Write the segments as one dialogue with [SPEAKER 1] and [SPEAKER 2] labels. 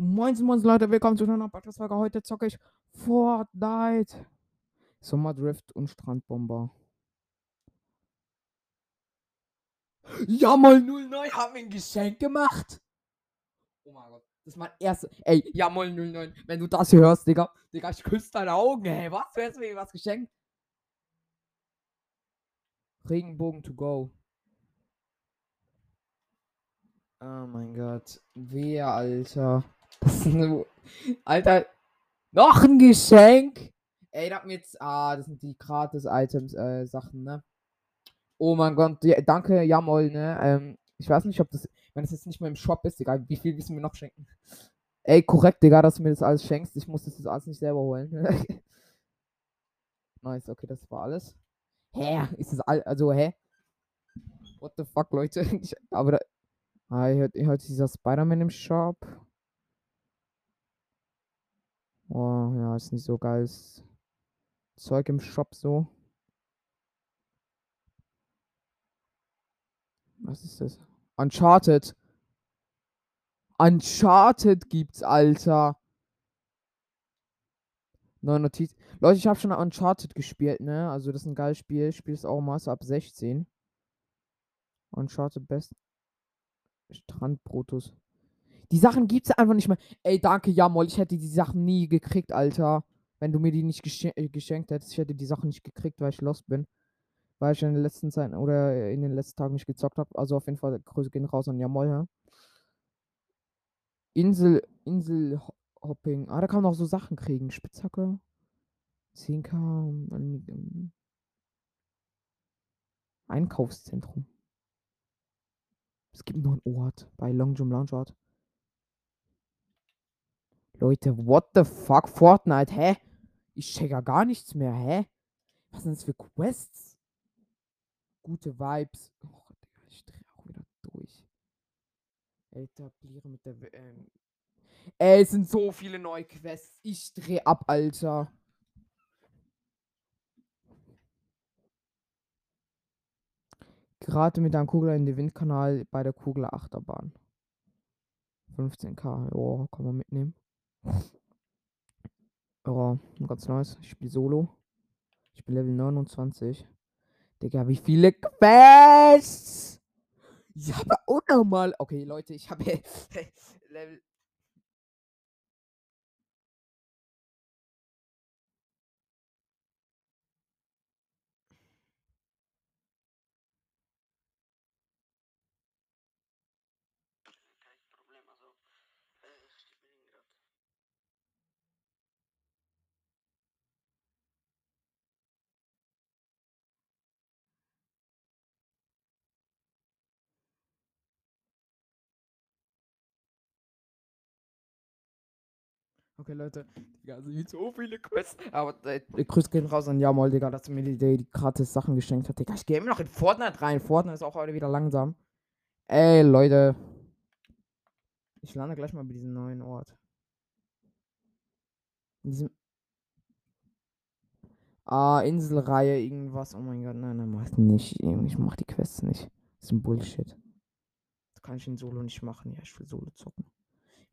[SPEAKER 1] Moin, moin, Leute, willkommen zu einer Podcast-Folge. Heute zocke ich Fortnite. Sommerdrift und Strandbomber. Ja, mal 09 haben wir ein Geschenk gemacht. Oh mein Gott, das ist mein erstes. Ey, ja, mal 09, wenn du das hörst, Digga. Digga, ich küsse deine Augen, ey. Was? Du hast mir was geschenkt? Regenbogen to go. Oh mein Gott. Wer, Alter. Alter. Noch ein Geschenk. Ey, da mir jetzt. Ah, das sind die Gratis-Items, äh, ne? Oh mein Gott. Ja, danke, Jamol, ne? Ähm, ich weiß nicht, ob das. Wenn es jetzt nicht mehr im Shop ist, egal, wie viel müssen wir noch schenken? Ey, korrekt, Digga, dass du mir das alles schenkst. Ich muss das jetzt alles nicht selber holen. nice, okay, das war alles. Hä? Ist das all. Also, hä? What the fuck, Leute? Ich, aber da. Ah, heute, heute ist dieser Spider-Man im Shop. Oh, ja, ist nicht so geiles Zeug im Shop so. Was ist das? Uncharted. Uncharted gibt's, Alter. Neue Notiz. Leute, ich habe schon Uncharted gespielt, ne? Also das ist ein geiles Spiel. Spiel ist auch Maße ab 16. Uncharted Best. Strandbrotus. Die Sachen gibt's einfach nicht mehr. Ey, danke, Jamol. Ich hätte die Sachen nie gekriegt, Alter. Wenn du mir die nicht gesche äh, geschenkt hättest. Ich hätte die Sachen nicht gekriegt, weil ich lost bin. Weil ich in den letzten Zeiten oder in den letzten Tagen nicht gezockt habe. Also auf jeden Fall Grüße gehen raus an Jamol, ja. Insel, Inselhopping. Ah, da kann man auch so Sachen kriegen. Spitzhacke. 10k. Einkaufszentrum. Es gibt noch einen Ort bei Long Jump Lounge Ort. Leute, what the fuck? Fortnite, hä? Ich check ja gar nichts mehr, hä? Was sind das für Quests? Gute Vibes. Oh, Digga, ich drehe auch wieder durch. Etabliere mit der. W ähm. Ey, es sind so viele neue Quests. Ich drehe ab, Alter. Gerade mit einem Kugler in den Windkanal bei der Kugler Achterbahn. 15k, oh, kann man mitnehmen. Ja, ganz nice. Ich spiele Solo. Ich bin Level 29. Digga, wie viele Quests! Ich habe unnormal. Okay, Leute, ich habe Level Okay, Leute. Digga, also wie so viele Quests. Aber äh, Grüße gehen raus an Jamol, Digga, dass mir die, die gratis Sachen geschenkt hat. Digga, ich gehe immer noch in Fortnite rein. Fortnite ist auch heute wieder langsam. Ey, Leute. Ich lande gleich mal bei diesem neuen Ort. In diesem. Ah, Inselreihe, irgendwas. Oh mein Gott, nein, nein, mach nicht. Ich mach die Quests nicht. Das ist ein Bullshit. Das kann ich in Solo nicht machen. Ja, ich will Solo zocken.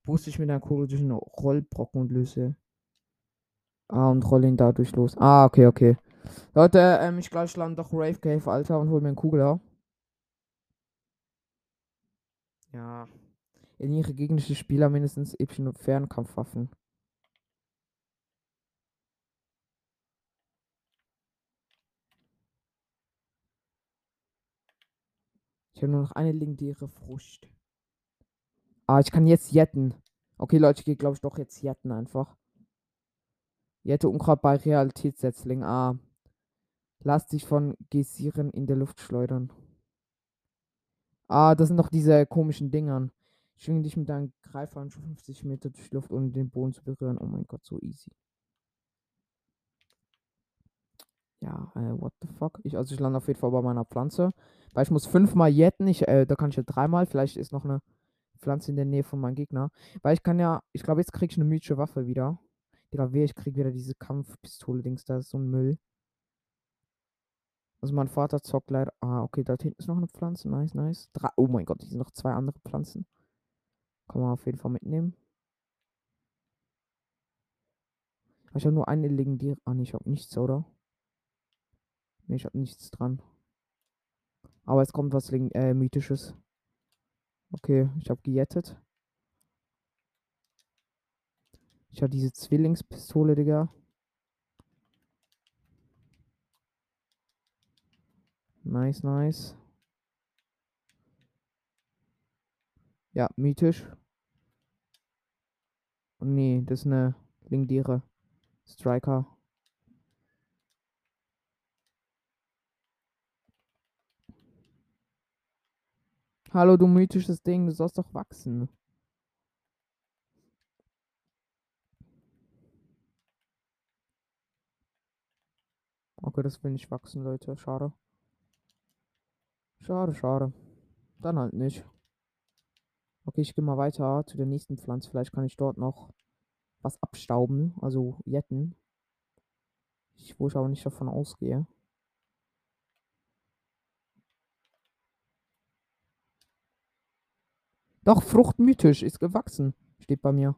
[SPEAKER 1] Wusste ich mit einer Kugel durch einen Rollbrocken und löse. Ah, und roll ihn dadurch los. Ah, okay, okay. Leute, ähm, ich glaube, ich lande doch Rave Cave, Alter, und hol mir einen Kugel, ja. Ja. In ihre gegnerische Spieler mindestens epischen Fernkampfwaffen. Ich habe nur noch eine legendäre Frucht. Ah, ich kann jetzt jetten. Okay, Leute, ich gehe, glaube ich, doch jetzt jetten einfach. Jette Unkraut bei Realitätssetzling. Ah. Lass dich von Gesieren in der Luft schleudern. Ah, das sind doch diese komischen Dingern. Schwinge dich mit deinem Greifhahn 50 Meter durch die Luft, ohne den Boden zu berühren. Oh mein Gott, so easy. Ja, äh, what the fuck? Ich, also ich lande auf jeden Fall bei meiner Pflanze. Weil ich muss fünfmal jetten. Ich, äh, da kann ich ja dreimal. Vielleicht ist noch eine Pflanze in der Nähe von meinem Gegner. Weil ich kann ja, ich glaube, jetzt krieg ich eine mythische Waffe wieder. Digga, weh, ich krieg wieder diese Kampfpistole-Dings, da ist so ein Müll. Also mein Vater zockt leider. Ah, okay, da hinten ist noch eine Pflanze. Nice, nice. Drei, oh mein Gott, hier sind noch zwei andere Pflanzen. Kann man auf jeden Fall mitnehmen. Ich habe nur eine legendäre. Ah, nee, ich habe nichts, oder? Nee, ich habe nichts dran. Aber es kommt was äh, mythisches. Okay, ich habe gejettet. Ich habe diese Zwillingspistole, Digga. Nice, nice. Ja, mythisch. Nee, das ist eine legendäre Striker. Hallo, du mythisches Ding, du sollst doch wachsen. Okay, das will nicht wachsen, Leute. Schade. Schade, schade. Dann halt nicht. Okay, ich gehe mal weiter zu der nächsten Pflanze. Vielleicht kann ich dort noch was abstauben, also jetten. Ich, wo ich aber nicht davon ausgehe. Doch, Frucht mythisch ist gewachsen. Steht bei mir.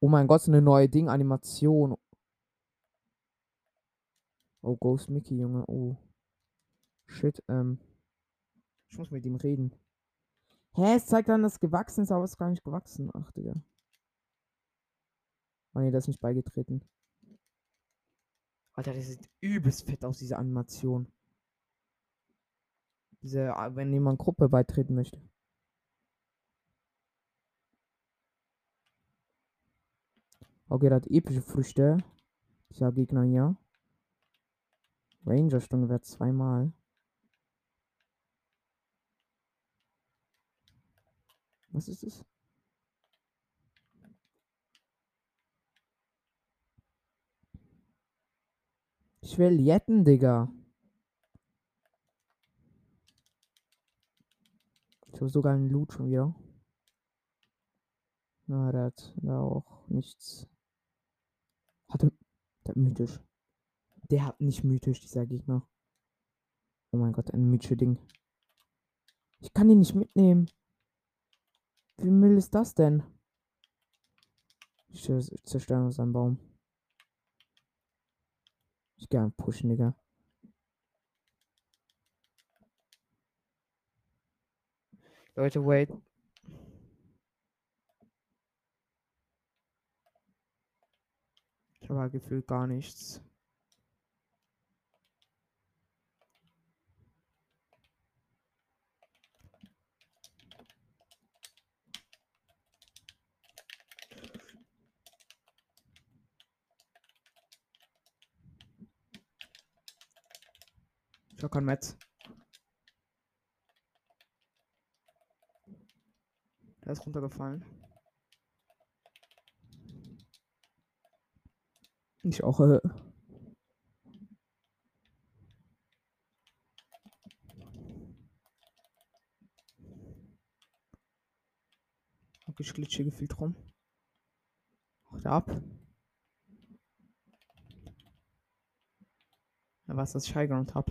[SPEAKER 1] Oh mein Gott, eine neue Ding-Animation. Oh, Ghost Mickey, Junge. Oh. Shit, ähm. Ich muss mit ihm reden. Hä, es zeigt dann, dass es gewachsen ist, aber es ist gar nicht gewachsen. Ach, Digga. Oh ne, das ist nicht beigetreten. Alter, das sieht übelst fett aus, diese Animation. Diese, äh, wenn jemand Gruppe beitreten möchte. Okay, das hat epische Früchte. Dieser Gegner hier. Ranger-Stunde wird zweimal. Was ist es? Ich will jetten, Digga. Ich habe sogar einen Loot schon wieder. Na, der hat da auch nichts. Hatte. Der hat mythisch. Der hat nicht mythisch, dieser Gegner. Oh mein Gott, ein mythisches Ding. Ich kann ihn nicht mitnehmen. Wie Müll ist das denn? Ich zerstöre uns Baum. Ich gehe pushen, Digga. Leute, wait. Ich habe gefühlt gar nichts. Ich habe kein Metz. Der ist runtergefallen. Ich auch. Äh ich glitsche gefühlt rum. Macht ab. Ja, was das Highground hab.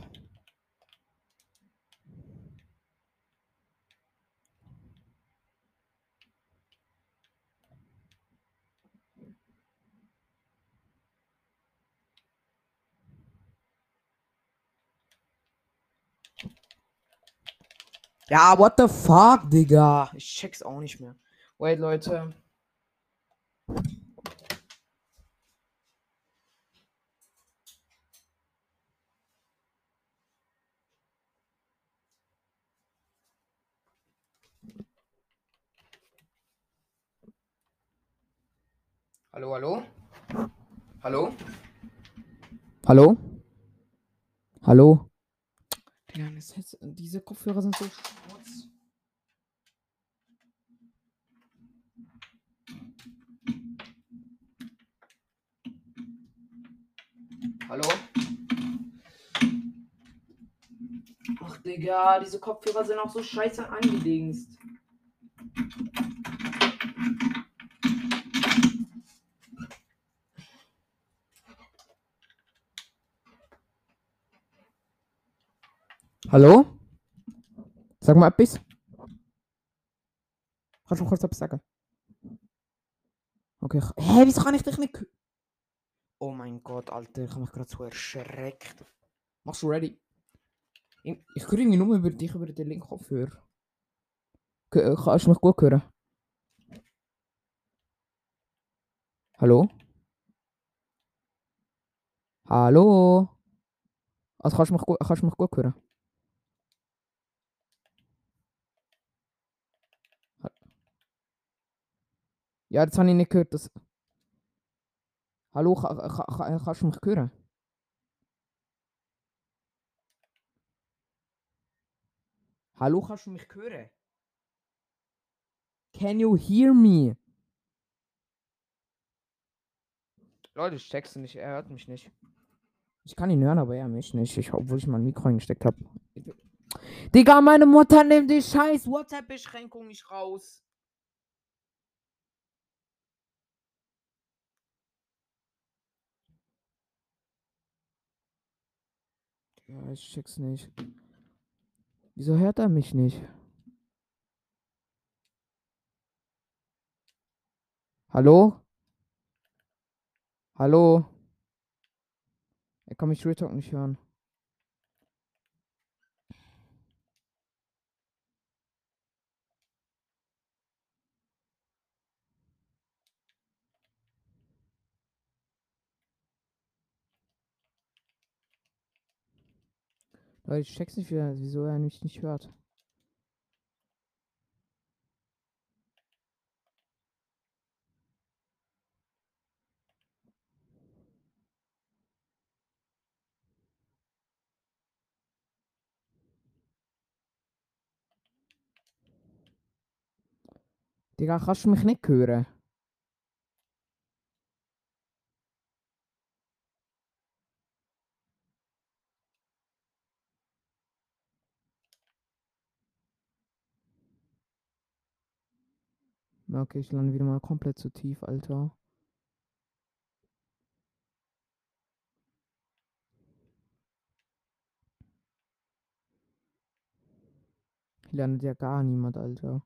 [SPEAKER 1] Ja, what the fuck, Digga? Ich check's auch nicht mehr. Wait, Leute. Hallo, hallo? Hallo? Hallo? Hallo? Ja, jetzt, diese Kopfhörer sind so schmutz. Hallo? Ach, Digga, diese Kopfhörer sind auch so scheiße angedingst. Hallo? Sag mal etwas. Kannst du kurz etwas sagen? Okay, hä, wieso kann ich dich nicht... Oh mein Gott, Alter, ich habe mich gerade so erschreckt. Machst du ready? Ich, ich höre nur über dich über den linken Kopfhörer. Äh, Kannst du mich gut hören? Hallo? Hallo? Also kannst du mich gut, kannst du mich gut hören? Ja, das habe ich nicht gehört. Das... Hallo, ka, ka, ka, kannst du mich hören? Hallo, kannst du mich hören? Can you hear me? Leute, ich check's nicht, er hört mich nicht. Ich kann ihn hören, aber er mich nicht. Ich, obwohl ich mein Mikro eingesteckt habe. Digga, meine Mutter nimmt die scheiß WhatsApp-Beschränkung nicht raus. Ja, ich check's nicht. Wieso hört er mich nicht? Hallo? Hallo? Er kann mich Real Talk nicht hören. Leute, ich check's nicht, wie er- wieso er mich nicht hört. Digga, kannst du mich nicht hören? Okay, ich lande wieder mal komplett zu tief, Alter. Hier landet ja gar niemand, Alter.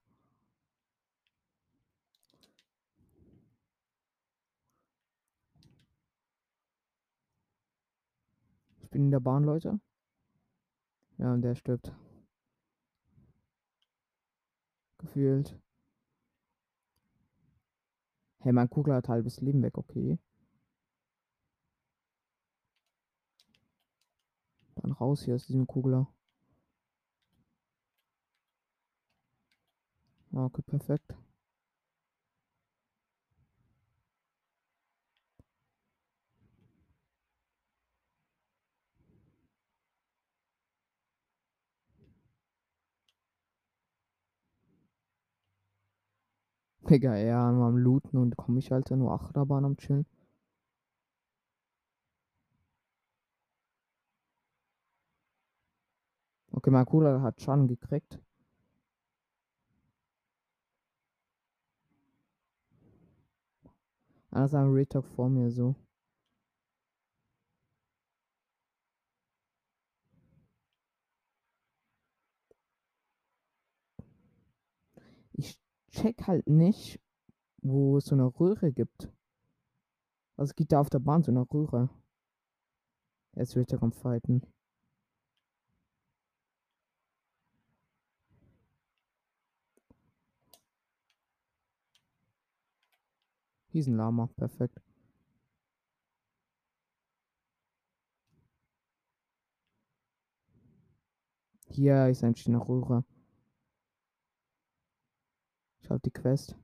[SPEAKER 1] Ich bin in der Bahn, Leute. Ja, und der stirbt. Gefühlt. Hey, mein Kugler hat halbes Leben weg, okay. Dann raus hier aus diesem Kugler. Ah, Okay, perfekt. Digga, ja, nur am Looten und komme ich halt nur Achterbahn am Chillen. Okay, mein Kugler hat Schaden gekriegt. Ist ein Retalk vor mir so. Ich check halt nicht, wo es so eine Röhre gibt. Also es gibt da auf der Bahn so eine Röhre. Jetzt wird er am Fighten. Hier ist ein Lama, perfekt. Hier ist ein Röhre. Ich hab die Quest.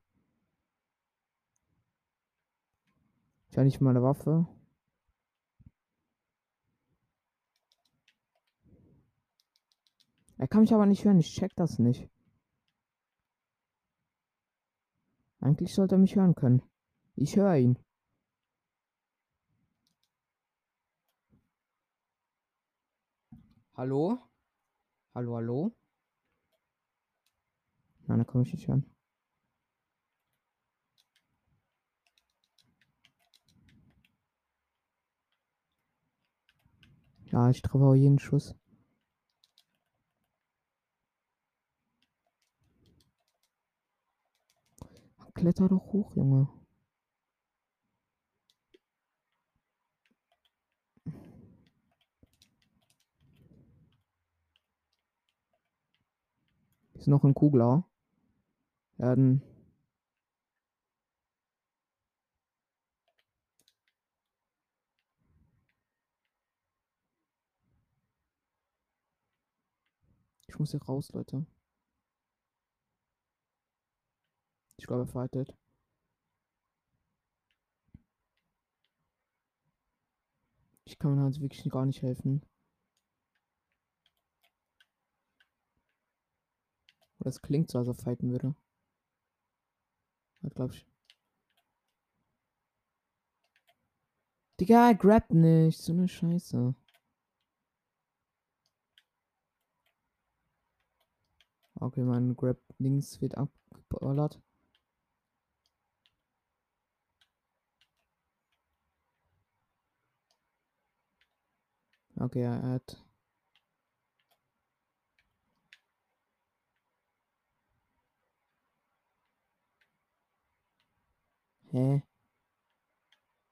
[SPEAKER 1] Ich habe nicht mal Waffe. Er kann mich aber nicht hören, ich check das nicht. Eigentlich sollte er mich hören können. Ich höre ihn. Hallo? Hallo, hallo? Nein, da kann ich nicht hören. Ja, ich treffe auch jeden Schuss. Kletter doch hoch, Junge. Ist noch ein Kugler. Ja, Ich muss hier raus, Leute. Ich glaube, er fightet. Ich kann mir halt wirklich gar nicht helfen. Oder es klingt so, als er fighten würde. Hat, glaub ich. Digga, er grabt nicht. So eine Scheiße. Okay, mein Grab links wird abgeballert. Okay, er hat. Hä?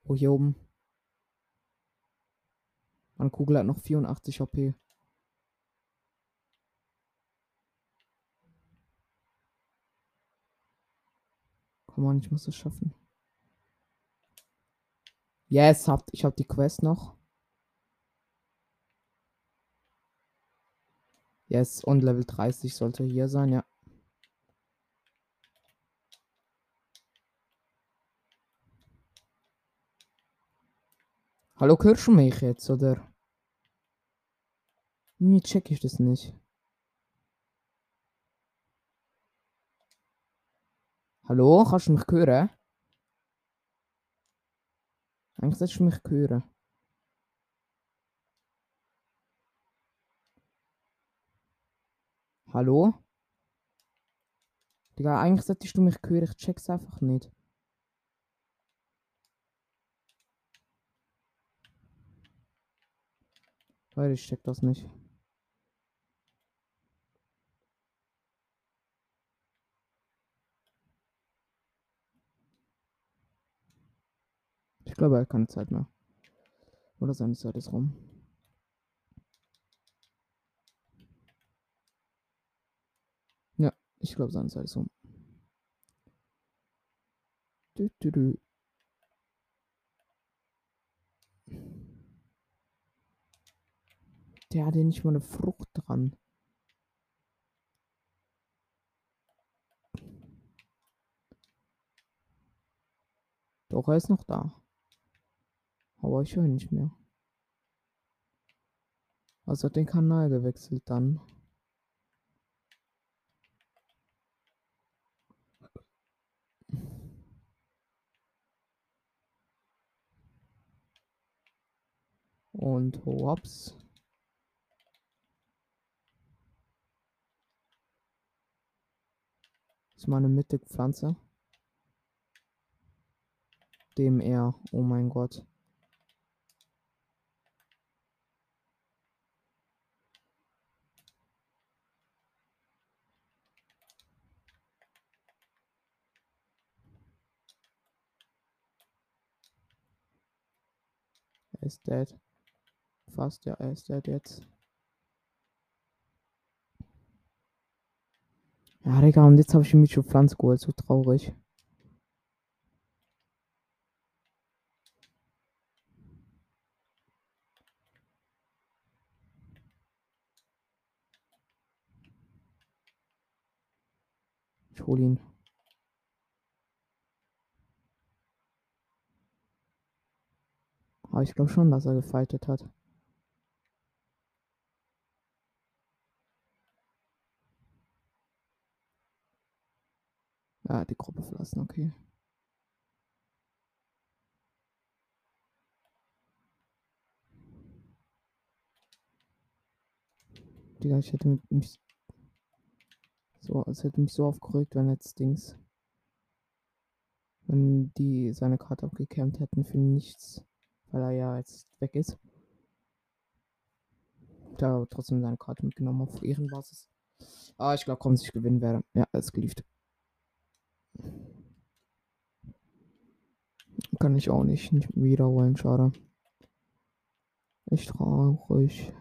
[SPEAKER 1] Wo hier oben? Meine Kugel hat noch 84 HP. Komm on, ich muss es schaffen. Yes, habt, ich hab die Quest noch. Yes, und Level 30 sollte hier sein, ja. Hallo, hörst du mich jetzt, oder? Nee, check ich das nicht. Hallo, kannst du mich hören? Eigentlich solltest du mich hören. Hallo? Digga, eigentlich solltest du mich hören, ich check's einfach nicht. Weil ich check das nicht. Ich glaube, er hat keine Zeit mehr. Oder seine Zeit ist rum. Ja, ich glaube, seine Zeit ist rum. Du, du, du. Der hatte nicht mal eine Frucht dran. Doch, er ist noch da. Aber ich höre nicht mehr. Also hat den Kanal gewechselt dann. Und hops. ist meine Mittelpflanze. Dem er, oh mein Gott. Ist dead. Fast, ja, er ist dead jetzt. Ja, Digga, und jetzt habe ich mich schon Pflanze geholt. So traurig. Ich hol ihn. Aber ich glaube schon, dass er gefightet hat. Ja, die Gruppe verlassen, okay. Digga, ich hätte mich so, es hätte mich so aufgeregt, wenn jetzt Dings, wenn die seine Karte abgecampt hätten für nichts, weil er ja jetzt weg ist. Da trotzdem seine Karte mitgenommen auf Ehrenbasis. Ah, ich glaube, komm, ich gewinnen werde. Ja, es geliefert. Kann ich auch nicht, nicht wiederholen, schade. Echt traurig.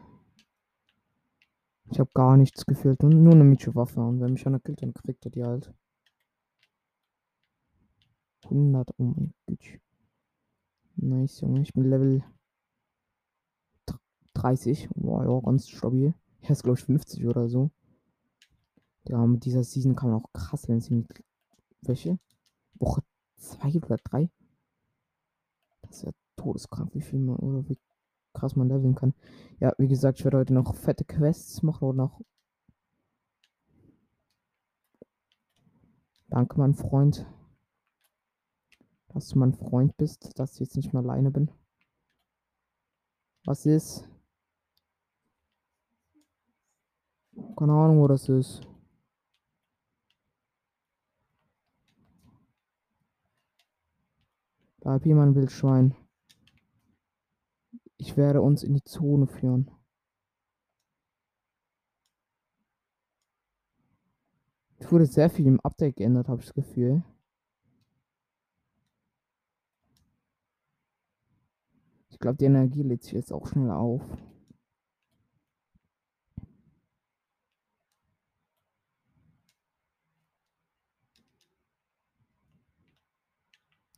[SPEAKER 1] Ich habe gar nichts gefühlt. Nur, nur eine Mietsche Waffe. Und wenn mich einer killt, dann kriegt er die halt. 100, oh mein. Nice, Junge. Ich bin Level 30. Wow, ja, ganz stabil. Er ist, glaube ich, 50 oder so. Ja, mit dieser Season kann man auch krass lernen. Welche? Woche 2 oder 3? Das ist ja todeskrank, wie viel man oder wie krass man leveln kann. Ja, wie gesagt, ich werde heute noch fette Quests machen oder noch. Danke, mein Freund. Dass du mein Freund bist, dass ich jetzt nicht mehr alleine bin. Was ist? Keine Ahnung, wo das ist. Da hab jemand Wildschwein. Ich werde uns in die Zone führen. Es wurde sehr viel im Update geändert, habe ich das Gefühl. Ich glaube, die Energie lädt sich jetzt auch schnell auf.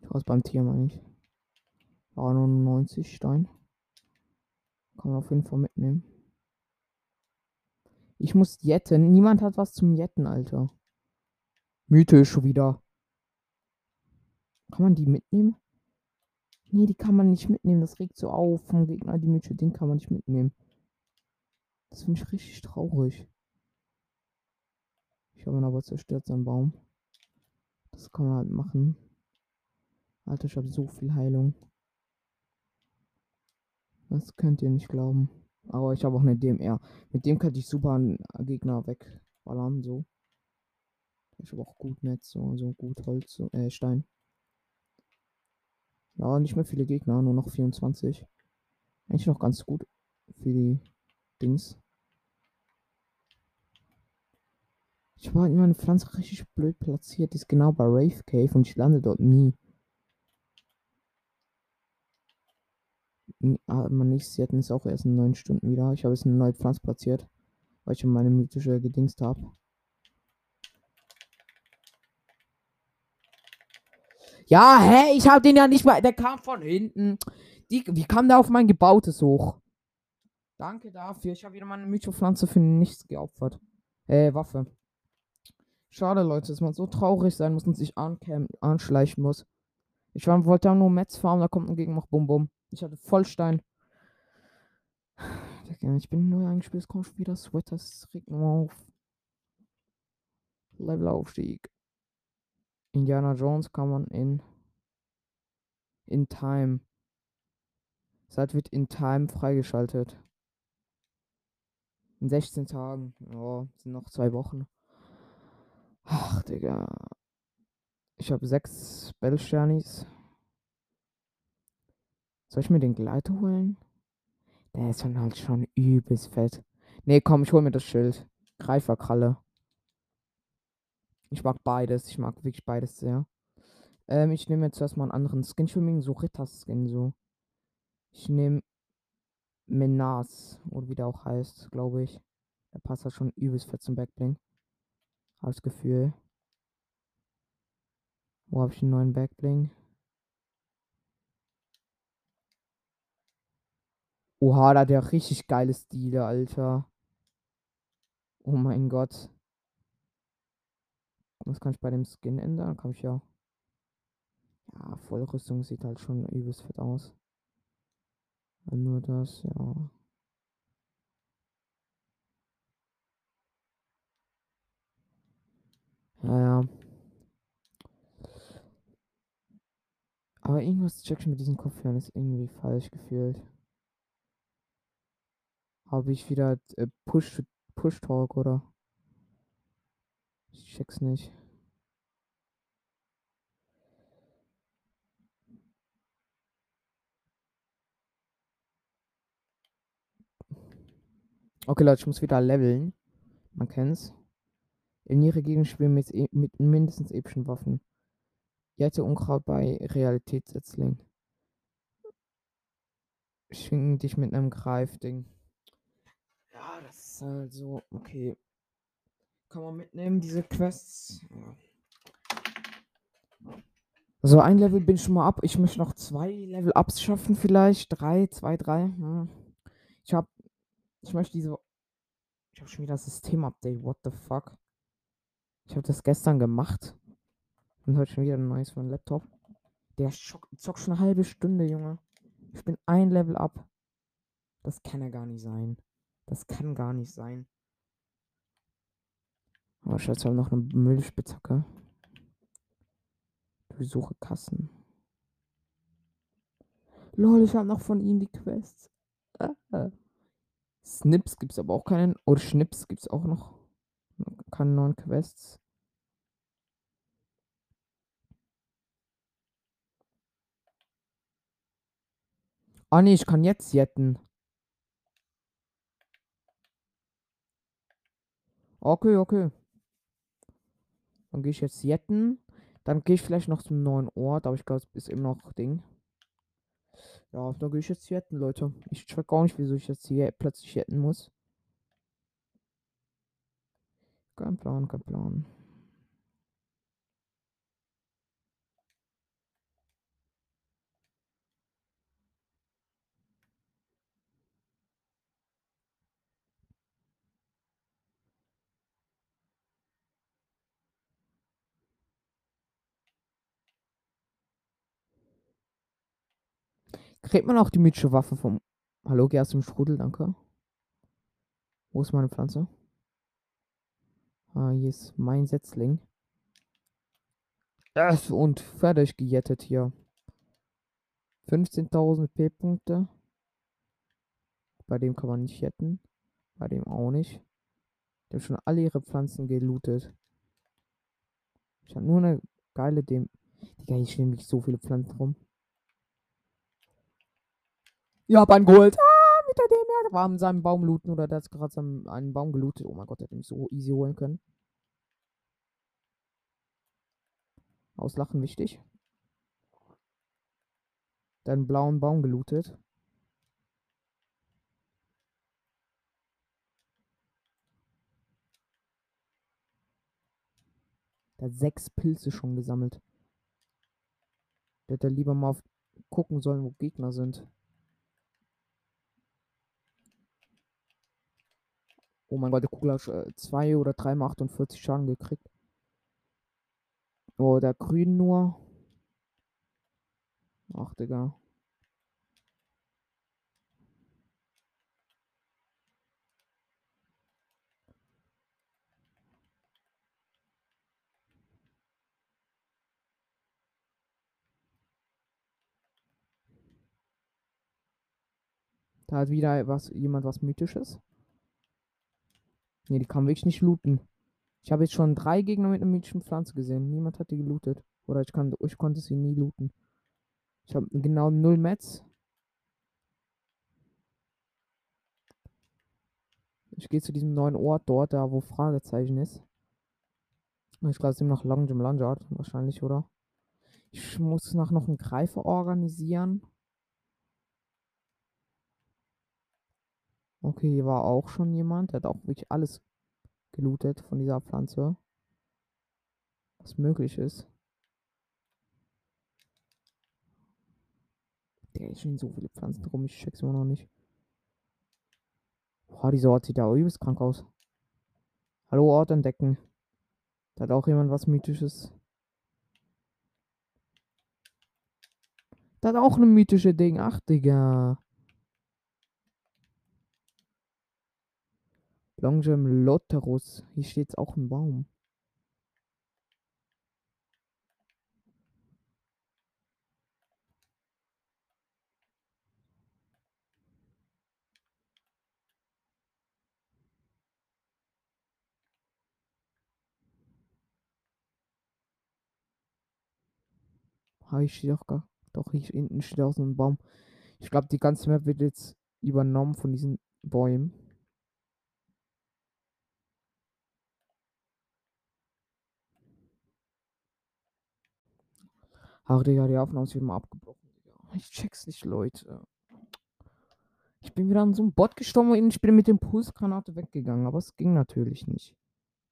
[SPEAKER 1] Was beim Tier meine ich. War 99 Stein. Kann man auf jeden Fall mitnehmen. Ich muss jetten. Niemand hat was zum Jetten, Alter. Mythisch wieder. Kann man die mitnehmen? Nee, die kann man nicht mitnehmen. Das regt so auf vom Gegner. Die mythische Ding kann man nicht mitnehmen. Das finde ich richtig traurig. Ich habe ihn aber zerstört, seinen Baum. Das kann man halt machen. Alter, ich habe so viel Heilung. Das könnt ihr nicht glauben. Aber ich habe auch eine DMR. Mit dem könnte ich super einen Gegner wegballern, so. Ich habe auch gut Netz, so, so gut Holz, so, äh, Stein. Ja, nicht mehr viele Gegner, nur noch 24. Eigentlich noch ganz gut für die Dings. Ich war halt meine Pflanze richtig blöd platziert. Die ist genau bei Rave Cave und ich lande dort nie. Ah, man nicht, sie hatten es auch erst in neun Stunden wieder. Ich habe jetzt eine neue Pflanze platziert, weil ich meine mythische gedingst habe. Ja, hä? Ich habe den ja nicht mal. Der kam von hinten. Die, wie kam der auf mein gebautes hoch? Danke dafür. Ich habe wieder meine Mythopflanze für nichts geopfert. Äh, Waffe. Schade, Leute, dass man so traurig sein muss und sich anschleichen muss. Ich war, wollte ja nur Metz farmen, da kommt ein Gegner, macht Bum Bum. Ich hatte Vollstein. Ich bin nur eingespielt, es kommt schon wieder Sweater, es regt nur auf. Levelaufstieg. Indiana Jones kann man in in Time. Seit wird in Time freigeschaltet. In 16 Tagen. Ja, sind noch zwei Wochen. Ach, Digga. Ich habe sechs Bellsternis. Soll ich mir den Gleiter holen? Der ist dann halt schon übelst fett. Nee, komm, ich hol mir das Schild. Greiferkralle. Ich mag beides. Ich mag wirklich beides sehr. Ähm, ich nehme jetzt erstmal einen anderen Skin. Ich will so Ritter-Skin so. Ich nehme Menas, oder wie der auch heißt, glaube ich. Der passt halt schon übelst fett zum Backbling. Habe das Gefühl. Wo habe ich einen neuen Backbling? Oha, da hat der richtig geile Stile, Alter. Oh mein Gott. Was kann ich bei dem Skin ändern? Kann ich ja. Ja, Vollrüstung sieht halt schon übelst fett aus. Nur das, ja. Naja. Aber irgendwas check ich mit diesen Kopfhörern ist irgendwie falsch gefühlt. Habe ich wieder äh, Push, Push Talk oder? Check's nicht. Okay, Leute, ich muss wieder leveln. Man kennt's. In ihre Gegend schwimmen mit, e mit mindestens epischen Waffen. Jette Unkraut bei Realitätssetzling. Schwingen dich mit einem Greifding. Ja, das Quests, also, okay. Kann man mitnehmen, diese Quests. Ja. Also ein Level bin ich schon mal ab. Ich möchte noch zwei Level Ups schaffen, vielleicht. Drei, zwei, drei. Hm. Ich hab. Ich möchte diese. Ich habe schon wieder das System-Update. What the fuck? Ich habe das gestern gemacht. Und heute schon wieder ein neues für den Laptop. Der zockt schon eine halbe Stunde, Junge. Ich bin ein Level ab. Das kann ja gar nicht sein. Das kann gar nicht sein. Aber ich habe noch eine Müllspitzhacke. Durchsuche Kassen. Lol, ich habe noch von ihm die Quests. Ah. Snips es aber auch keinen. Oder Schnips gibt es auch noch. Keine neuen Quests. Ah nee, ich kann jetzt jetten. Okay, okay. Dann gehe ich jetzt jetten. Dann gehe ich vielleicht noch zum neuen Ort, aber ich glaube, es ist immer noch Ding. Ja, dann gehe ich jetzt jetten, Leute. Ich check gar nicht, wieso ich jetzt hier plötzlich jetten muss. Kein Plan, kein Plan. Kriegt man auch die mythische Waffe vom. Hallo, geh aus dem Strudel, danke. Wo ist meine Pflanze? Ah, hier ist mein Setzling. Das und fertig gejettet hier. 15.000 P-Punkte. Bei dem kann man nicht jetten. Bei dem auch nicht. Die haben schon alle ihre Pflanzen gelootet. Ich habe nur eine geile dem. Digga, ich nehme nicht so viele Pflanzen rum. Einen geholt. Ah, mit der dem er war an seinem Baum looten oder der hat gerade einen Baum gelootet. Oh mein Gott, der hätte mich so easy holen können. Auslachen wichtig. Deinen blauen Baum gelootet. Der hat sechs Pilze schon gesammelt. Der hätte lieber mal gucken sollen, wo Gegner sind. Oh mein Gott, der Kugel hat äh, zwei oder dreimal 48 Schaden gekriegt. Oh, der Grün nur. Ach, Digga. Da hat wieder was, jemand was Mythisches. Ne, die kann wirklich nicht looten. Ich habe jetzt schon drei Gegner mit einer mythischen Pflanze gesehen. Niemand hat die gelootet. Oder ich, kann, ich konnte sie nie looten. Ich habe genau null Mets. Ich gehe zu diesem neuen Ort dort, da wo Fragezeichen ist. Ich glaube, es ist noch Long Jim Lungeard, wahrscheinlich, oder? Ich muss nach noch einen Greifer organisieren. Okay, hier war auch schon jemand. Der hat auch wirklich alles gelootet von dieser Pflanze. Was möglich ist. Der ist schon so viele Pflanzen rum. Ich check's immer noch nicht. Boah, dieser Ort sieht ja übelst krank aus. Hallo, Ort entdecken. Da hat auch jemand was Mythisches. Da hat auch eine mythische Ding. Ach, Digga. Longem Lotterus. Hier steht jetzt auch ein Baum. Ah, ich stehe doch gar. Doch, hier hinten steht auch so ein Baum. Ich glaube, die ganze Map wird jetzt übernommen von diesen Bäumen. Ach, Digga, die Aufnahme ist wieder mal abgebrochen. Ich check's nicht, Leute. Ich bin wieder an so einen Bot gestorben und ich bin mit dem Pulsgranate weggegangen, aber es ging natürlich nicht.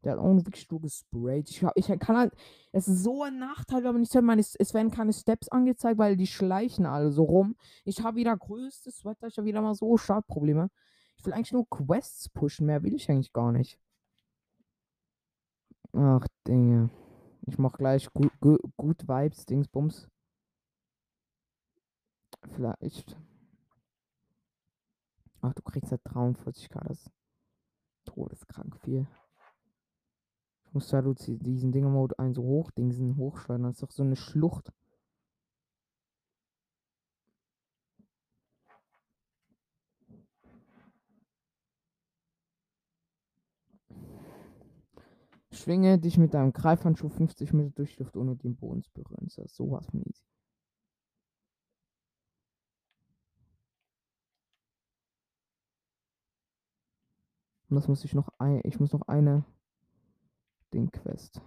[SPEAKER 1] Der hat auch wirklich nur gesprayt. Ich, ich kann halt. Es ist so ein Nachteil, wenn man meine, es werden keine Steps angezeigt, weil die schleichen alle so rum. Ich habe wieder größtes Wetter, ich habe wieder mal so Startprobleme. Ich will eigentlich nur Quests pushen, mehr will ich eigentlich gar nicht. Ach, Dinge. Ich mach gleich gut, gut, gut Vibes, Dingsbums. Vielleicht. Ach, du kriegst ja 43k, das ist todeskrank viel. Ich muss da diesen Dinger-Mode ein so hochdingsen, hochschleudern. Das ist doch so eine Schlucht. Schwinge dich mit deinem Greifhandschuh 50 Meter durch die Luft, ohne den Boden zu berühren. Das ist sowas von easy. Und das muss ich noch ein. Ich muss noch eine Ding Quest.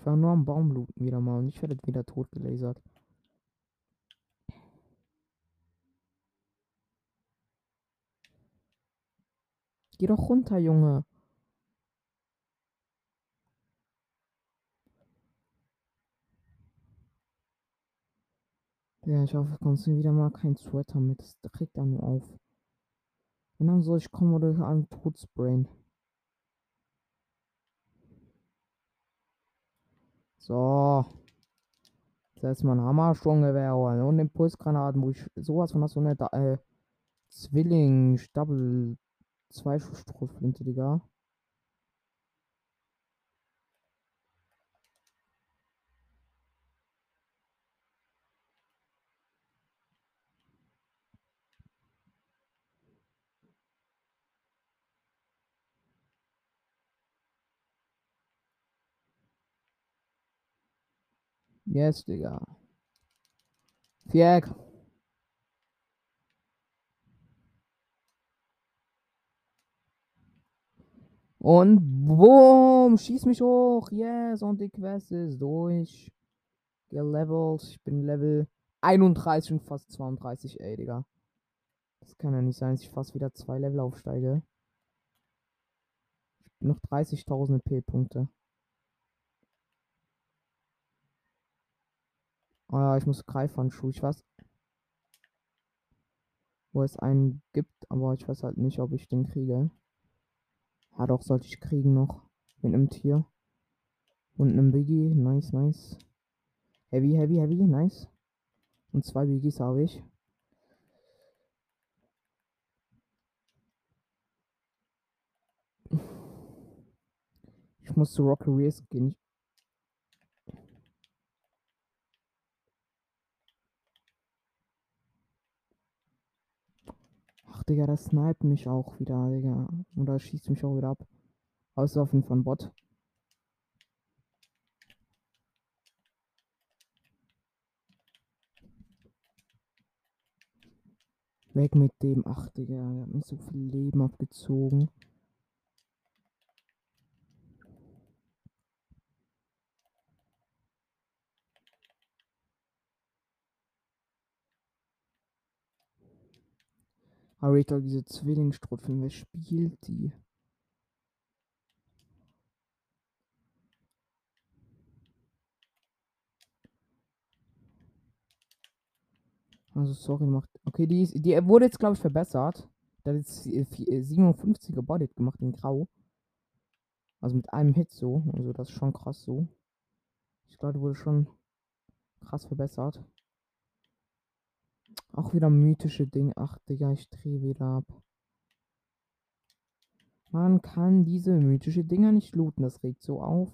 [SPEAKER 1] Ich war nur am Baum looten wieder mal und ich werde wieder tot gelasert. Geh doch runter, Junge. Ja, ich hoffe, kommst du wieder mal kein Sweater mit. Das trägt er nur auf. Wenn dann soll ich kommen oder an Todsbrain. So. Jetzt mal ein Hammersturmgewehr holen und Impulsgranaten, wo ich sowas von hast, so eine äh, Zwilling, Double, zwei Schussflinte, Digga. Yes, Digga. Viereck. Und boom, schieß mich hoch. Yes, und die Quest ist durch. Gelevelt. Ich bin Level 31 und fast 32, ey, Digga. Das kann ja nicht sein, dass ich fast wieder zwei Level aufsteige. Ich bin noch 30.000 P-Punkte. Oh ja, ich muss Greifhandschuh. Ich weiß, wo es einen gibt, aber ich weiß halt nicht, ob ich den kriege. Ja, doch, sollte ich kriegen noch. Mit einem Tier. Und einem Biggie. Nice, nice. Heavy, heavy, heavy. Nice. Und zwei Biggies habe ich. Ich muss zu Rocky Race gehen. Ach, Digga, das sniped mich auch wieder, Digga. Oder schießt mich auch wieder ab. Außer auf jeden Fall ein Bot. Weg mit dem. Ach, Digga, der hat mir so viel Leben abgezogen. Arita, diese Zwillingsstrutfen, wer spielt die? Also sorry, macht. Okay, die, ist, die wurde jetzt, glaube ich, verbessert. Da ist 57er Body gemacht in Grau. Also mit einem Hit so. Also das ist schon krass so. Ich glaube, die wurde schon krass verbessert. Auch wieder mythische Dinge. Ach, Digga, ich drehe wieder ab. Man kann diese mythische Dinger nicht looten. Das regt so auf.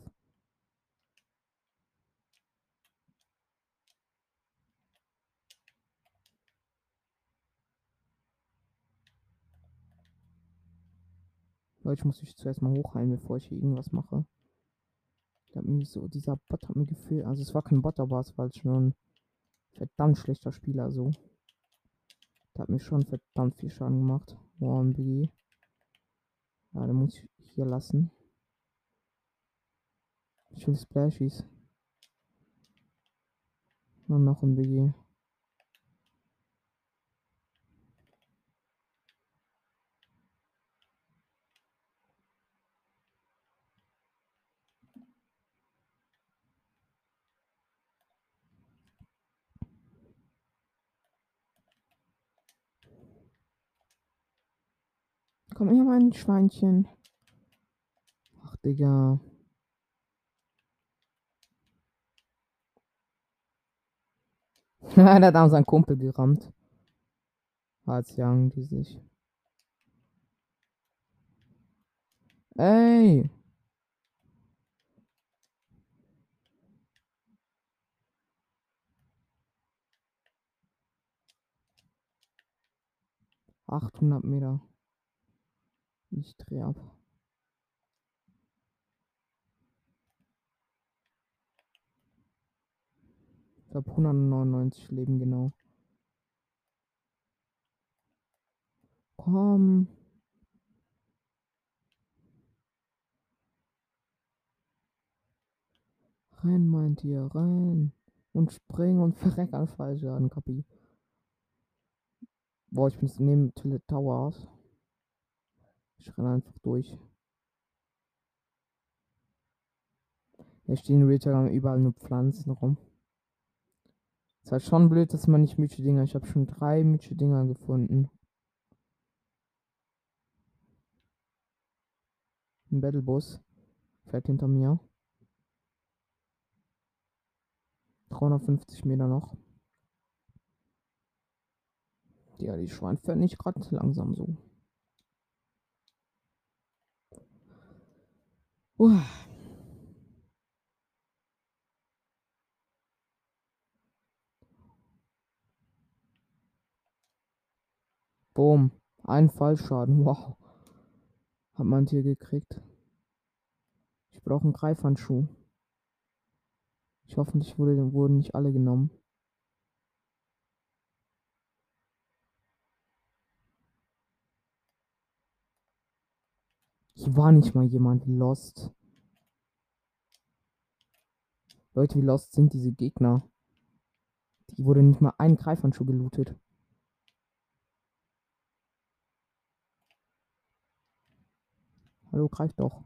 [SPEAKER 1] Leute, ich muss mich zuerst mal hochheilen, bevor ich hier irgendwas mache. Der hat mich so, dieser Bot hat mir gefehlt. Also es war kein Bot, aber es war halt schon ein verdammt schlechter Spieler so. Der hat mir schon verdammt viel Schaden gemacht. One BG. Ja, den muss ich hier lassen. Ich will Splashies. Und noch ein BG. Komm her, mein Schweinchen. Ach, Digga. der hat auch seinen Kumpel gerammt. Als jagen die sich. Ey! Achthundert Meter. Ich drehe ab. Ich habe 199 Leben genau. Komm. Renn, meint ihr, renn. Und spring und verreck an Fallschaden, Kapi. Boah, ich bin jetzt neben Tillet Towers. Ich renne einfach durch. Hier stehen Real überall nur Pflanzen rum. Ist halt schon blöd, dass man nicht mythische Dinger. Ich habe schon drei mythische Dinger gefunden. Ein Battlebus fährt hinter mir. 350 Meter noch. Ja, die Schwein fährt nicht gerade langsam so. Uh. Boom. Ein Fallschaden. Wow. Hat man hier gekriegt. Ich brauche einen Greifhandschuh. Ich hoffentlich wurde, wurden nicht alle genommen. Hier war nicht mal jemand lost. Leute, wie lost sind diese Gegner? Die wurde nicht mal ein Greifhandschuh gelootet. Hallo, greif doch.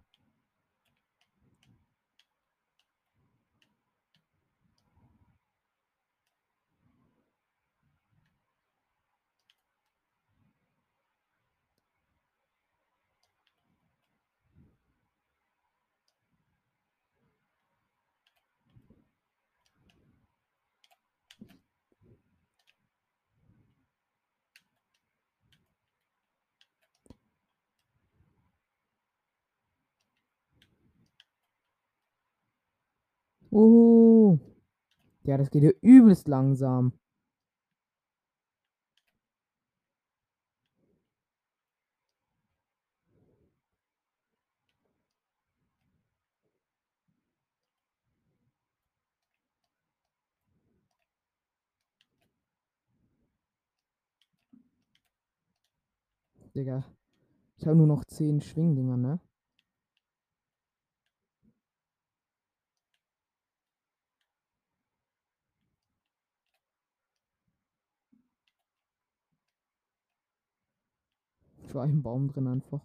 [SPEAKER 1] Oh. Ja, das geht ja übelst langsam. Digga. Ich habe nur noch 10 Schwingdinger, ne? War im Baum drin einfach.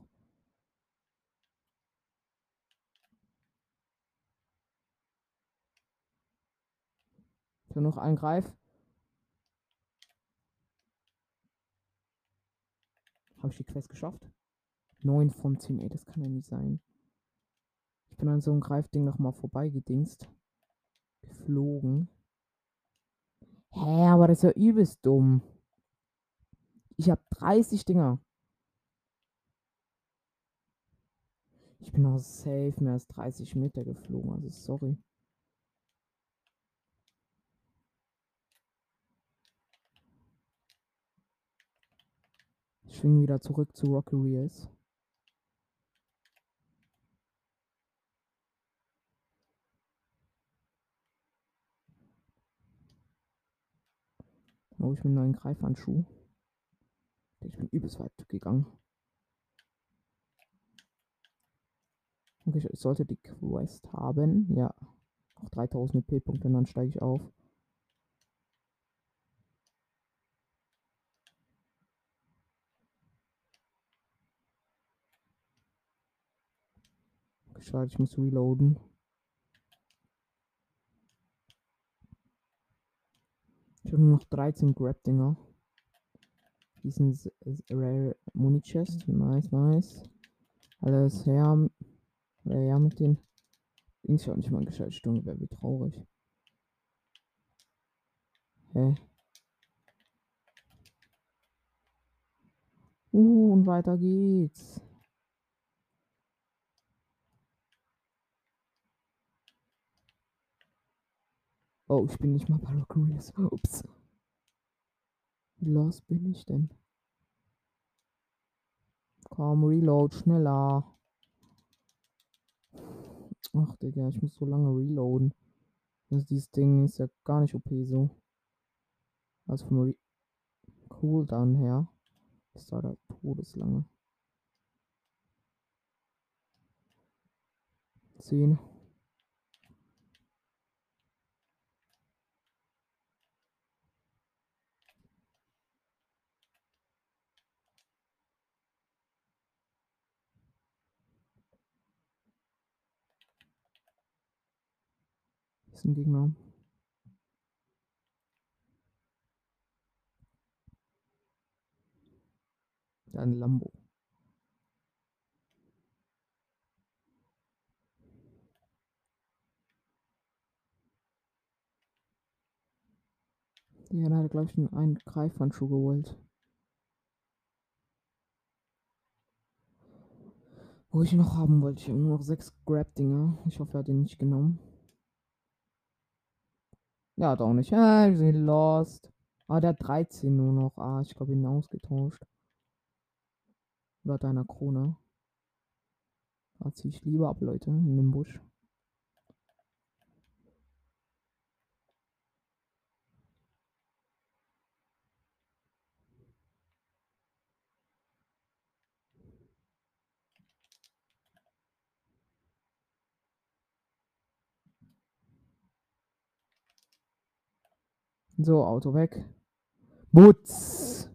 [SPEAKER 1] Ich noch einen Greif. Habe ich die Quest geschafft? 9 von 10, ey, das kann ja nicht sein. Ich bin an so einem Greifding nochmal vorbeigedingst. Geflogen. Hä, aber das ist ja übelst dumm. Ich habe 30 Dinger. Ich bin auch safe mehr als 30 Meter geflogen, also sorry. Ich schwinge wieder zurück zu Rocky Reels. Oh, ich mir einen neuen Greifhandschuh. Ich bin übelst weit gegangen. Okay, ich sollte die Quest haben. Ja. Noch 3000 EP-Punkte dann steige ich auf. Schade, ich muss reloaden. Ich habe nur noch 13 Grab-Dinger. Diesen Rare Muni Chest. Nice, nice. Alles her. Äh, ja, mit den Dings auch nicht mal gescheit Stunde wäre wie traurig. Hä? Uh, und weiter geht's. Oh, ich bin nicht mal Paracurious. Ups. Wie los bin ich denn? Komm, reload, schneller. Ach, Digga, ich muss so lange reloaden. Also dieses Ding ist ja gar nicht OP so. Also vom Re Cooldown her ist da der Todeslange. 10. ein Gegner. Ein Lambo. Ja, da hat er, glaube ich, einen Greifhandschuh geholt. Wo ich noch haben wollte. Ich habe nur noch sechs Grab-Dinger. Ich hoffe, er hat den nicht genommen. Ja, auch nicht. Ah, wir sind lost. Ah, der hat 13 nur noch. Ah, ich glaube, ihn ausgetauscht. Oder deiner Krone. Da ziehe ich lieber ab, Leute, in den Busch. So, Auto weg. Butz.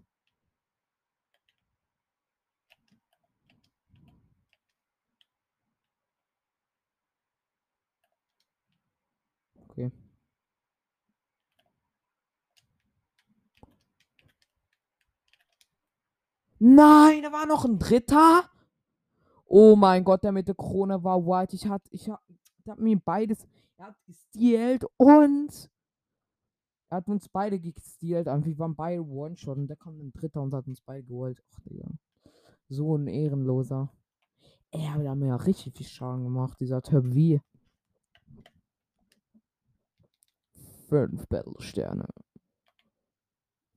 [SPEAKER 1] Okay. Nein, da war noch ein dritter. Oh mein Gott, der mit der Krone war white. Ich hatte, ich hab, hab mir beides, er hat gestealt und er hat uns beide gestealt. Wir waren beide One-Shot und da kam ein dritter und hat uns beide geholt. Ach, Digga. So ein Ehrenloser. Er hat mir ja richtig viel Schaden gemacht, dieser Typ wie. Fünf Battle-Sterne.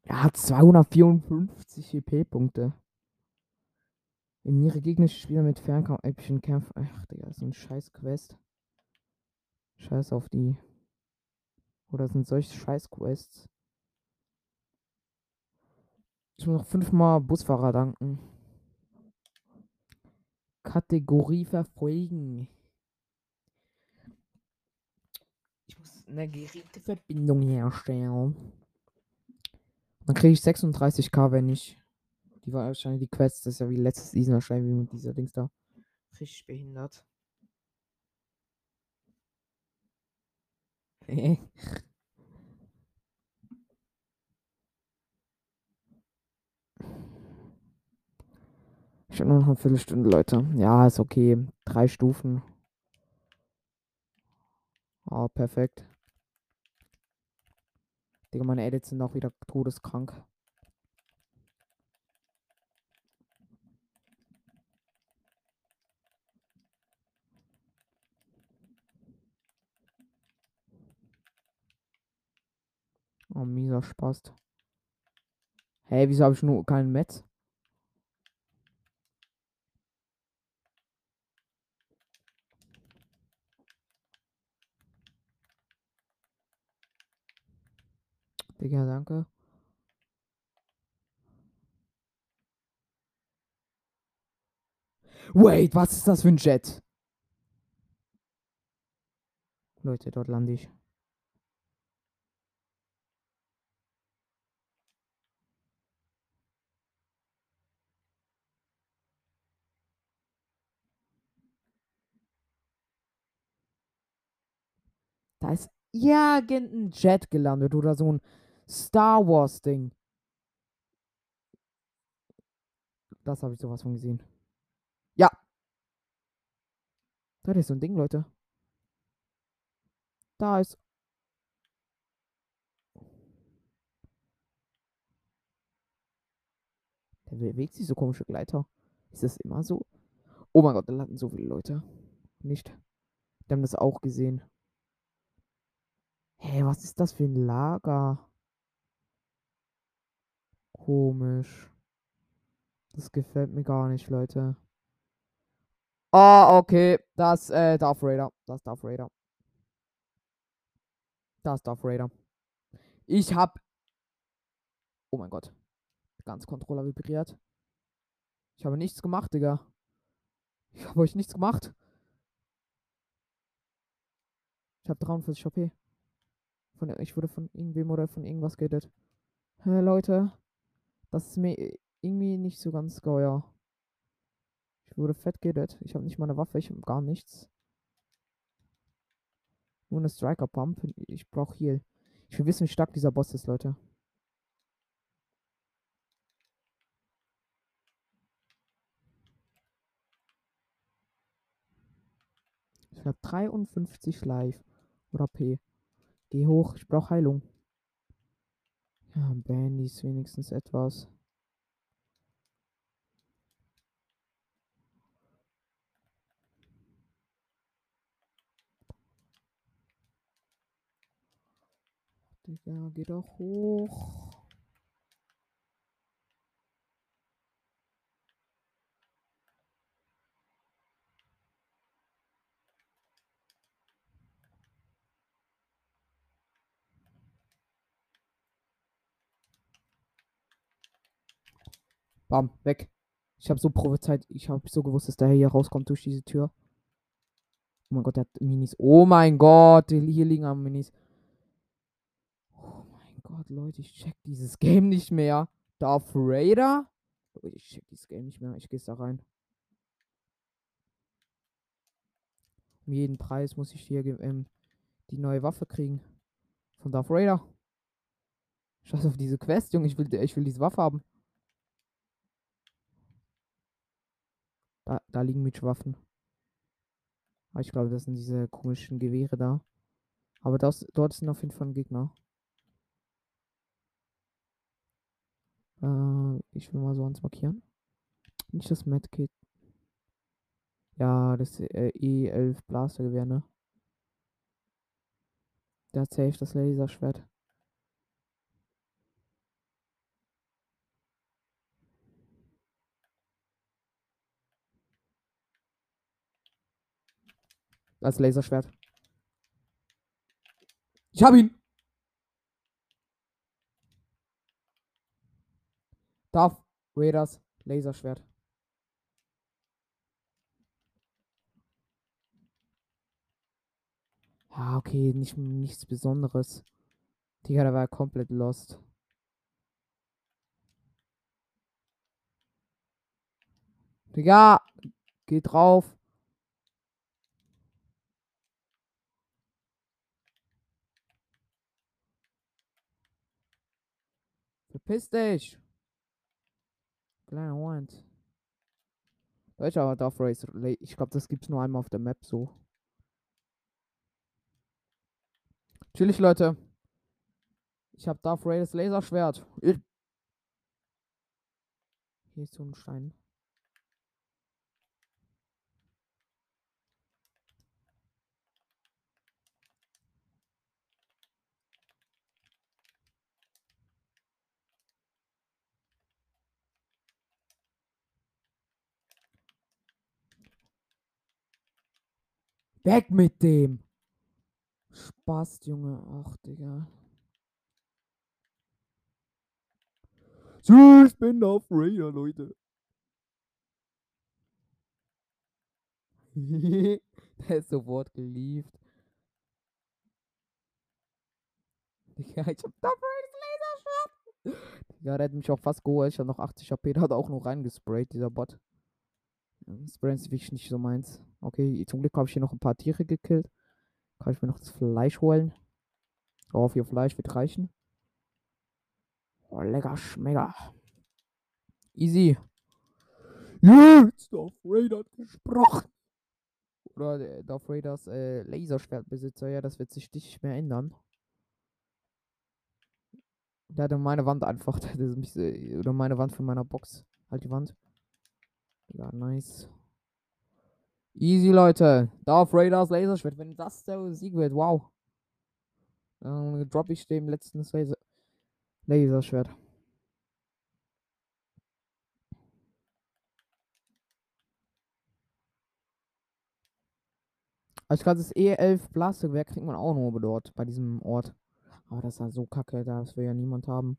[SPEAKER 1] Er hat 254 EP-Punkte. In ihre gegnerische Spieler mit Fernkampf epischen Kämpfen. Ach, Digga, so ein scheiß Quest. Scheiß auf die. Oder sind solche scheiß Quests? Ich muss noch fünfmal Busfahrer danken. Kategorie verfolgen. Ich muss eine Geräteverbindung herstellen. Dann kriege ich 36k, wenn ich. Die war wahrscheinlich die Quest, das ist ja wie letztes Season wahrscheinlich wie mit dieser Dings da. Richtig behindert. Ich habe nur noch eine Viertelstunde, Leute. Ja, ist okay. Drei Stufen. Oh, perfekt. Digga, meine Edits sind auch wieder todeskrank. Oh, mieser Spaß. Hey, wieso habe ich nur keinen Metz? Digga, danke. Wait, was ist das für ein Jet? Leute, dort lande ich. Da ist irgendein Jet gelandet oder so ein Star Wars Ding. Das habe ich sowas von gesehen. Ja. Da ist so ein Ding, Leute. Da ist. Der bewegt sich so komische Gleiter. Ist das immer so? Oh mein Gott, da landen so viele Leute. Nicht. Die haben das auch gesehen. Hey, was ist das für ein Lager? Komisch. Das gefällt mir gar nicht, Leute. Ah, okay. Das, äh, Darth Raider. Das Darth Raider. Das Darth Raider. Ich hab. Oh mein Gott. Ganz Controller vibriert. Ich habe nichts gemacht, Digga. Ich habe euch nichts gemacht. Ich habe 43 HP. Von, ich wurde von irgendwem oder von irgendwas gerettet. Hey, Leute. Das ist mir irgendwie nicht so ganz geuer. Ich wurde fett gerettet. Ich habe nicht mal eine Waffe. Ich habe gar nichts. Nur eine Striker Pump. Ich brauche Heal. Ich will wissen, wie stark dieser Boss ist, Leute. Ich habe 53 live. Oder P. Geh hoch, ich brauche Heilung. Ja, Bandy ist wenigstens etwas. Digga, geh doch hoch. Bam, weg. Ich habe so prophezeit, ich habe so gewusst, dass der hier rauskommt durch diese Tür. Oh mein Gott, der hat Minis. Oh mein Gott, hier liegen am Minis. Oh mein Gott, Leute, ich check dieses Game nicht mehr. Darth Raider? Leute, ich check dieses Game nicht mehr. Ich gehe da rein. Um jeden Preis muss ich hier ähm, die neue Waffe kriegen. Von Darth Raider. Scheiß auf diese Quest, Junge. Ich will, ich will diese Waffe haben. Da, liegen Mitschwaffen. Aber ich glaube, das sind diese komischen Gewehre da. Aber das, dort sind auf jeden Fall ein Gegner. Äh, ich will mal so eins markieren. Nicht das Medkit. Ja, das äh, E11 Blastergewehr, ne? Der hat safe das Laserschwert. Als Laserschwert. Ich hab ihn! Darf Raiders Laserschwert. Ja, okay, nicht, nichts Besonderes. Digga, der war komplett lost. Digga, geh drauf. Verpiss dich. Kleiner Hund. Deutsch aber Darth Race. Ich glaube, das gibt's nur einmal auf der Map so. Chillig, Leute. Ich habe Darth Raiders Laserschwert. Hier ist so ein Stein. Weg mit dem. Spaß, Junge. Ach, Digga. So, ich bin auf Raider, Leute. Der ist sofort geliebt. Digga, ich hab Vader's Laserschwert. Ja, der hat mich auch fast geholt. Ich hatte noch 80 HP. Der hat auch noch reingesprayt, dieser Bot. Ist wirklich nicht so meins. Okay, zum Glück habe ich hier noch ein paar Tiere gekillt. Kann ich mir noch das Fleisch holen. Oh, vier Fleisch wird reichen. Oh, lecker Schmecker. Easy. Jetzt Darth Vader hat gesprochen. Oder der Darth Raiders äh, Laserschwertbesitzer. Ja, das wird sich nicht mehr ändern. Der hatte meine Wand einfach. Äh, oder meine Wand von meiner Box. Halt die Wand. Ja, nice. Easy, Leute. Darth Raiders Laserschwert. Wenn das der Sieg wird, wow. Dann droppe ich dem letzten Laser Laserschwert. Also gerade das E11 Plastikwerk kriegt man auch nur dort, bei diesem Ort. Aber das ist ja so kacke, das will ja niemand haben.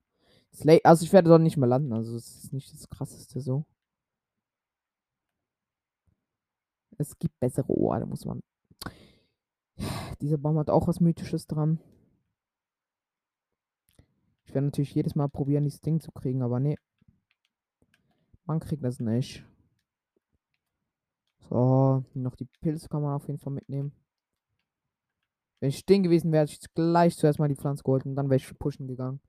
[SPEAKER 1] also ich werde dort nicht mehr landen, also es ist nicht das krasseste so. Es gibt bessere Orte, muss man. Dieser Baum hat auch was Mythisches dran. Ich werde natürlich jedes Mal probieren, dieses Ding zu kriegen, aber nee. Man kriegt das nicht. So, noch die Pilze kann man auf jeden Fall mitnehmen. Wenn ich stehen gewesen wäre, hätte ich gleich zuerst mal die Pflanze geholt und dann wäre ich pushen gegangen.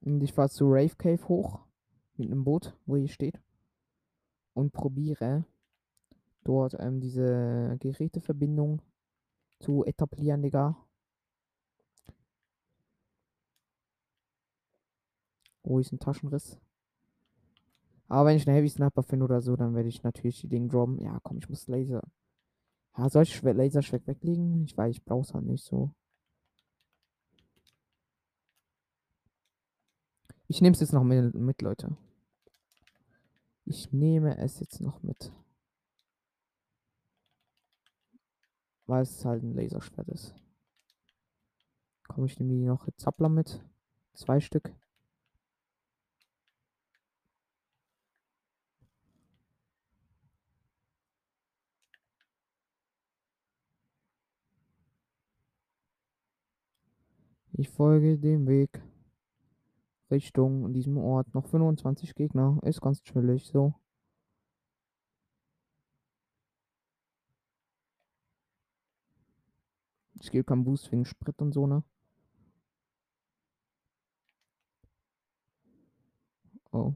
[SPEAKER 1] Und ich fahre zu Rave Cave hoch mit einem Boot, wo hier steht. Und probiere dort ähm, diese Geräteverbindung zu etablieren, Digga. Wo ist ein Taschenriss? Aber wenn ich einen Heavy Sniper finde oder so, dann werde ich natürlich die Ding droppen. Ja, komm, ich muss Laser. Ja, soll ich Laserschwert weglegen? Ich weiß, ich brauche es halt nicht so. Ich nehme es jetzt noch mit, Leute. Ich nehme es jetzt noch mit. Weil es halt ein Laserschwert ist. Komm, ich nehme noch Zappler mit. Zwei Stück. Ich folge dem Weg. Richtung diesem Ort. Noch 25 Gegner. Ist ganz chillig so. Ich gebe keinen Boost wegen Sprit und so, ne? Oh.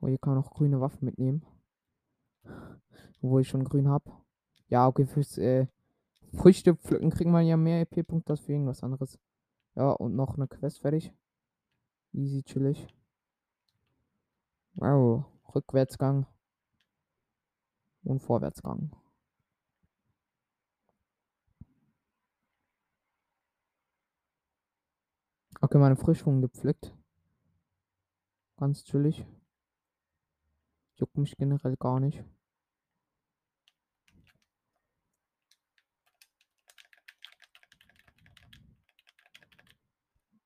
[SPEAKER 1] Oh, hier kann man auch grüne Waffen mitnehmen. Wo ich schon grün habe. Ja, okay, fürs äh, Früchte pflücken kriegt man ja mehr EP-Punkte als für irgendwas anderes. Ja, und noch eine Quest fertig. Easy, chillig. Wow, Rückwärtsgang. Und Vorwärtsgang. Okay, meine Frischung gepflückt. Ganz chillig. Juckt mich generell gar nicht.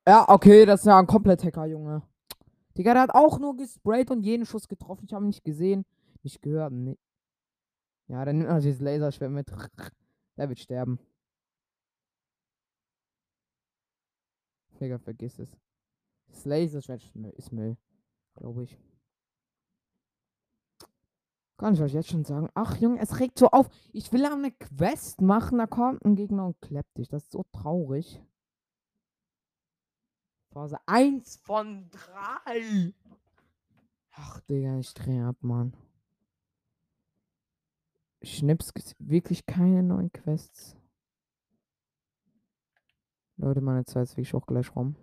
[SPEAKER 1] Ja, okay, das ist ja ein komplett Hacker, Junge. Digga, der hat auch nur gesprayt und jeden Schuss getroffen. Ich habe ihn nicht gesehen. Nicht gehört. Nee. Ja, dann nimmt er dieses Laserschwert mit. Der wird sterben. Digga, vergiss es. Das Laserschwert ist Müll. Glaube ich. Kann ich euch jetzt schon sagen. Ach, Junge, es regt so auf. Ich will eine Quest machen, da kommt ein Gegner und klappt dich. Das ist so traurig. Phase 1 von 3. Ach, Digga, ich drehe ab, Mann. Schnips wirklich keine neuen Quests. Leute, meine Zeit ist wirklich auch gleich rum.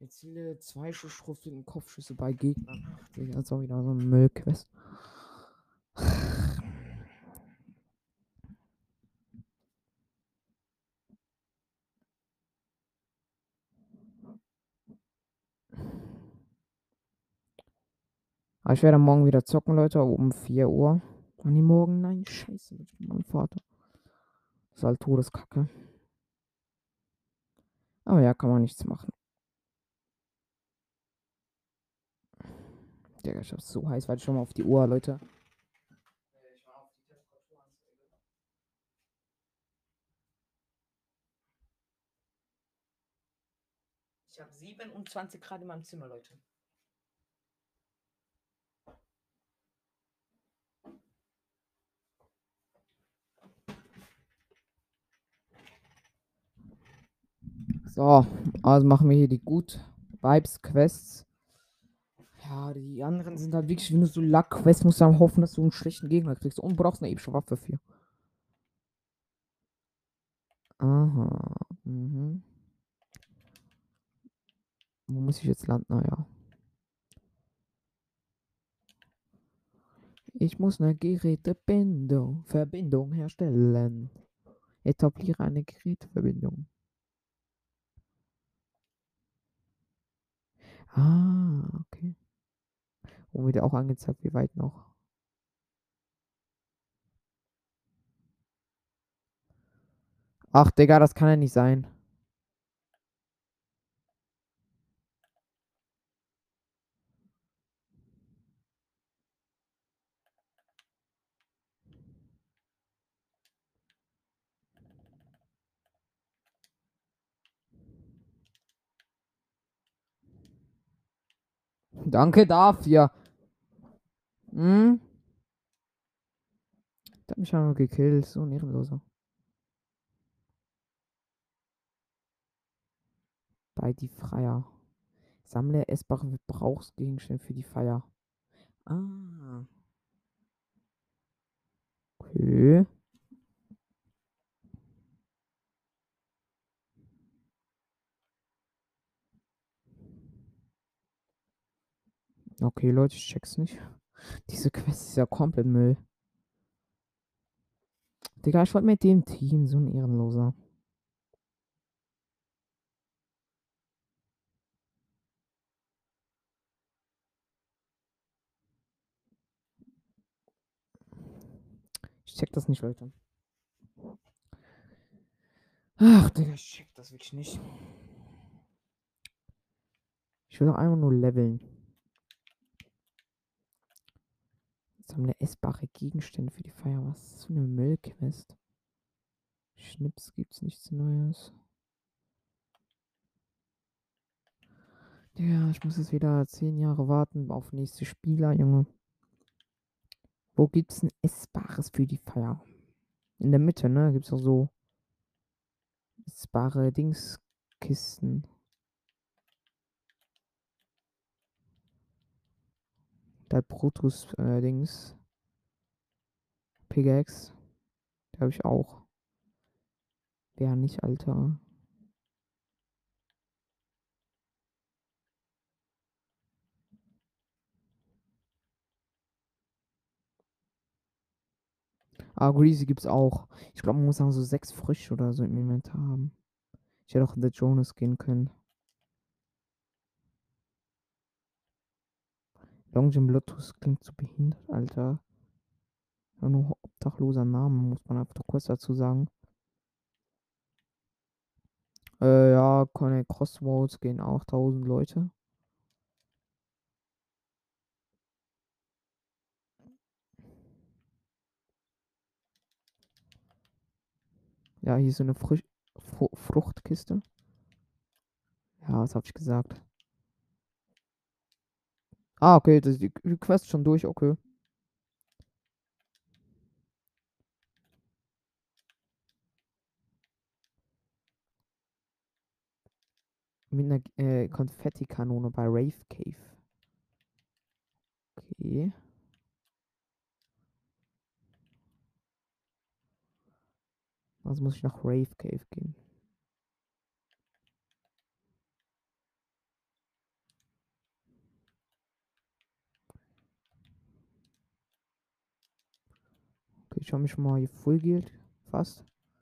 [SPEAKER 1] Jetzt viele zwei Schussschriften Kopfschüsse bei Gegnern. Ach, Digga, das ist auch wieder so eine Müllquest. Aber ich werde morgen wieder zocken, Leute, um 4 Uhr. Und die morgen, nein, scheiße, mit meinem Vater. Das ist halt Todeskacke. Aber ja, kann man nichts machen. Digga, ich hab's so heiß. Warte schon mal auf die Uhr, Leute. Ich habe 27 Grad in meinem Zimmer, Leute. So, also machen wir hier die gut Vibes Quests. Ja, die anderen sind halt wirklich, wenn du so Lack-Quests musst du dann hoffen, dass du einen schlechten Gegner kriegst und brauchst eine epische Waffe für. Aha. Mhm. Wo muss ich jetzt landen? Naja. Ich muss eine Gerätebindung, Verbindung herstellen. Etabliere eine Geräteverbindung. Ah, okay. Und wird auch angezeigt, wie weit noch. Ach, Digga, das kann ja nicht sein. Danke dafür. Hm? Der hat mich einmal gekillt. So ein Ehrenloser. Bei die Freier. Sammle essbare Verbrauchsgegenstände für die Feier. Ah. Okay. Okay, Leute, ich check's nicht. Diese Quest ist ja komplett Müll. Digga, ich wollte mit dem Team, so ein Ehrenloser. Ich check das nicht, Leute. Ach, Digga, ich check das wirklich nicht. Ich will doch einfach nur leveln. Sammle essbare Gegenstände für die Feier. Was ist für eine Müllquest? Schnips gibt's nichts Neues. Ja, ich muss jetzt wieder zehn Jahre warten auf nächste Spieler, Junge. Wo gibt's ein Essbares für die Feier? In der Mitte, ne? Gibt's auch so essbare Dingskisten. Da Brutus äh. Pickaxe. Der habe ich auch. Wer nicht, Alter. Ah, Greasy gibt's auch. Ich glaube, man muss sagen, so sechs frisch oder so im Inventar haben. Ich hätte auch in The Jonas gehen können. Long Jim Lotus klingt so behindert, Alter. Ja, nur obdachloser Name, muss man einfach kurz dazu sagen. Äh, ja, Connect Crossroads gehen auch 1000 Leute. Ja, hier ist so eine Frisch Fru Fruchtkiste. Ja, was habe ich gesagt? Ah, okay, das ist die Quest schon durch, okay. Mit einer äh, Konfettikanone bei Rave Cave. Okay. Also muss ich nach Rave Cave gehen. Ich habe mich mal Guild fast.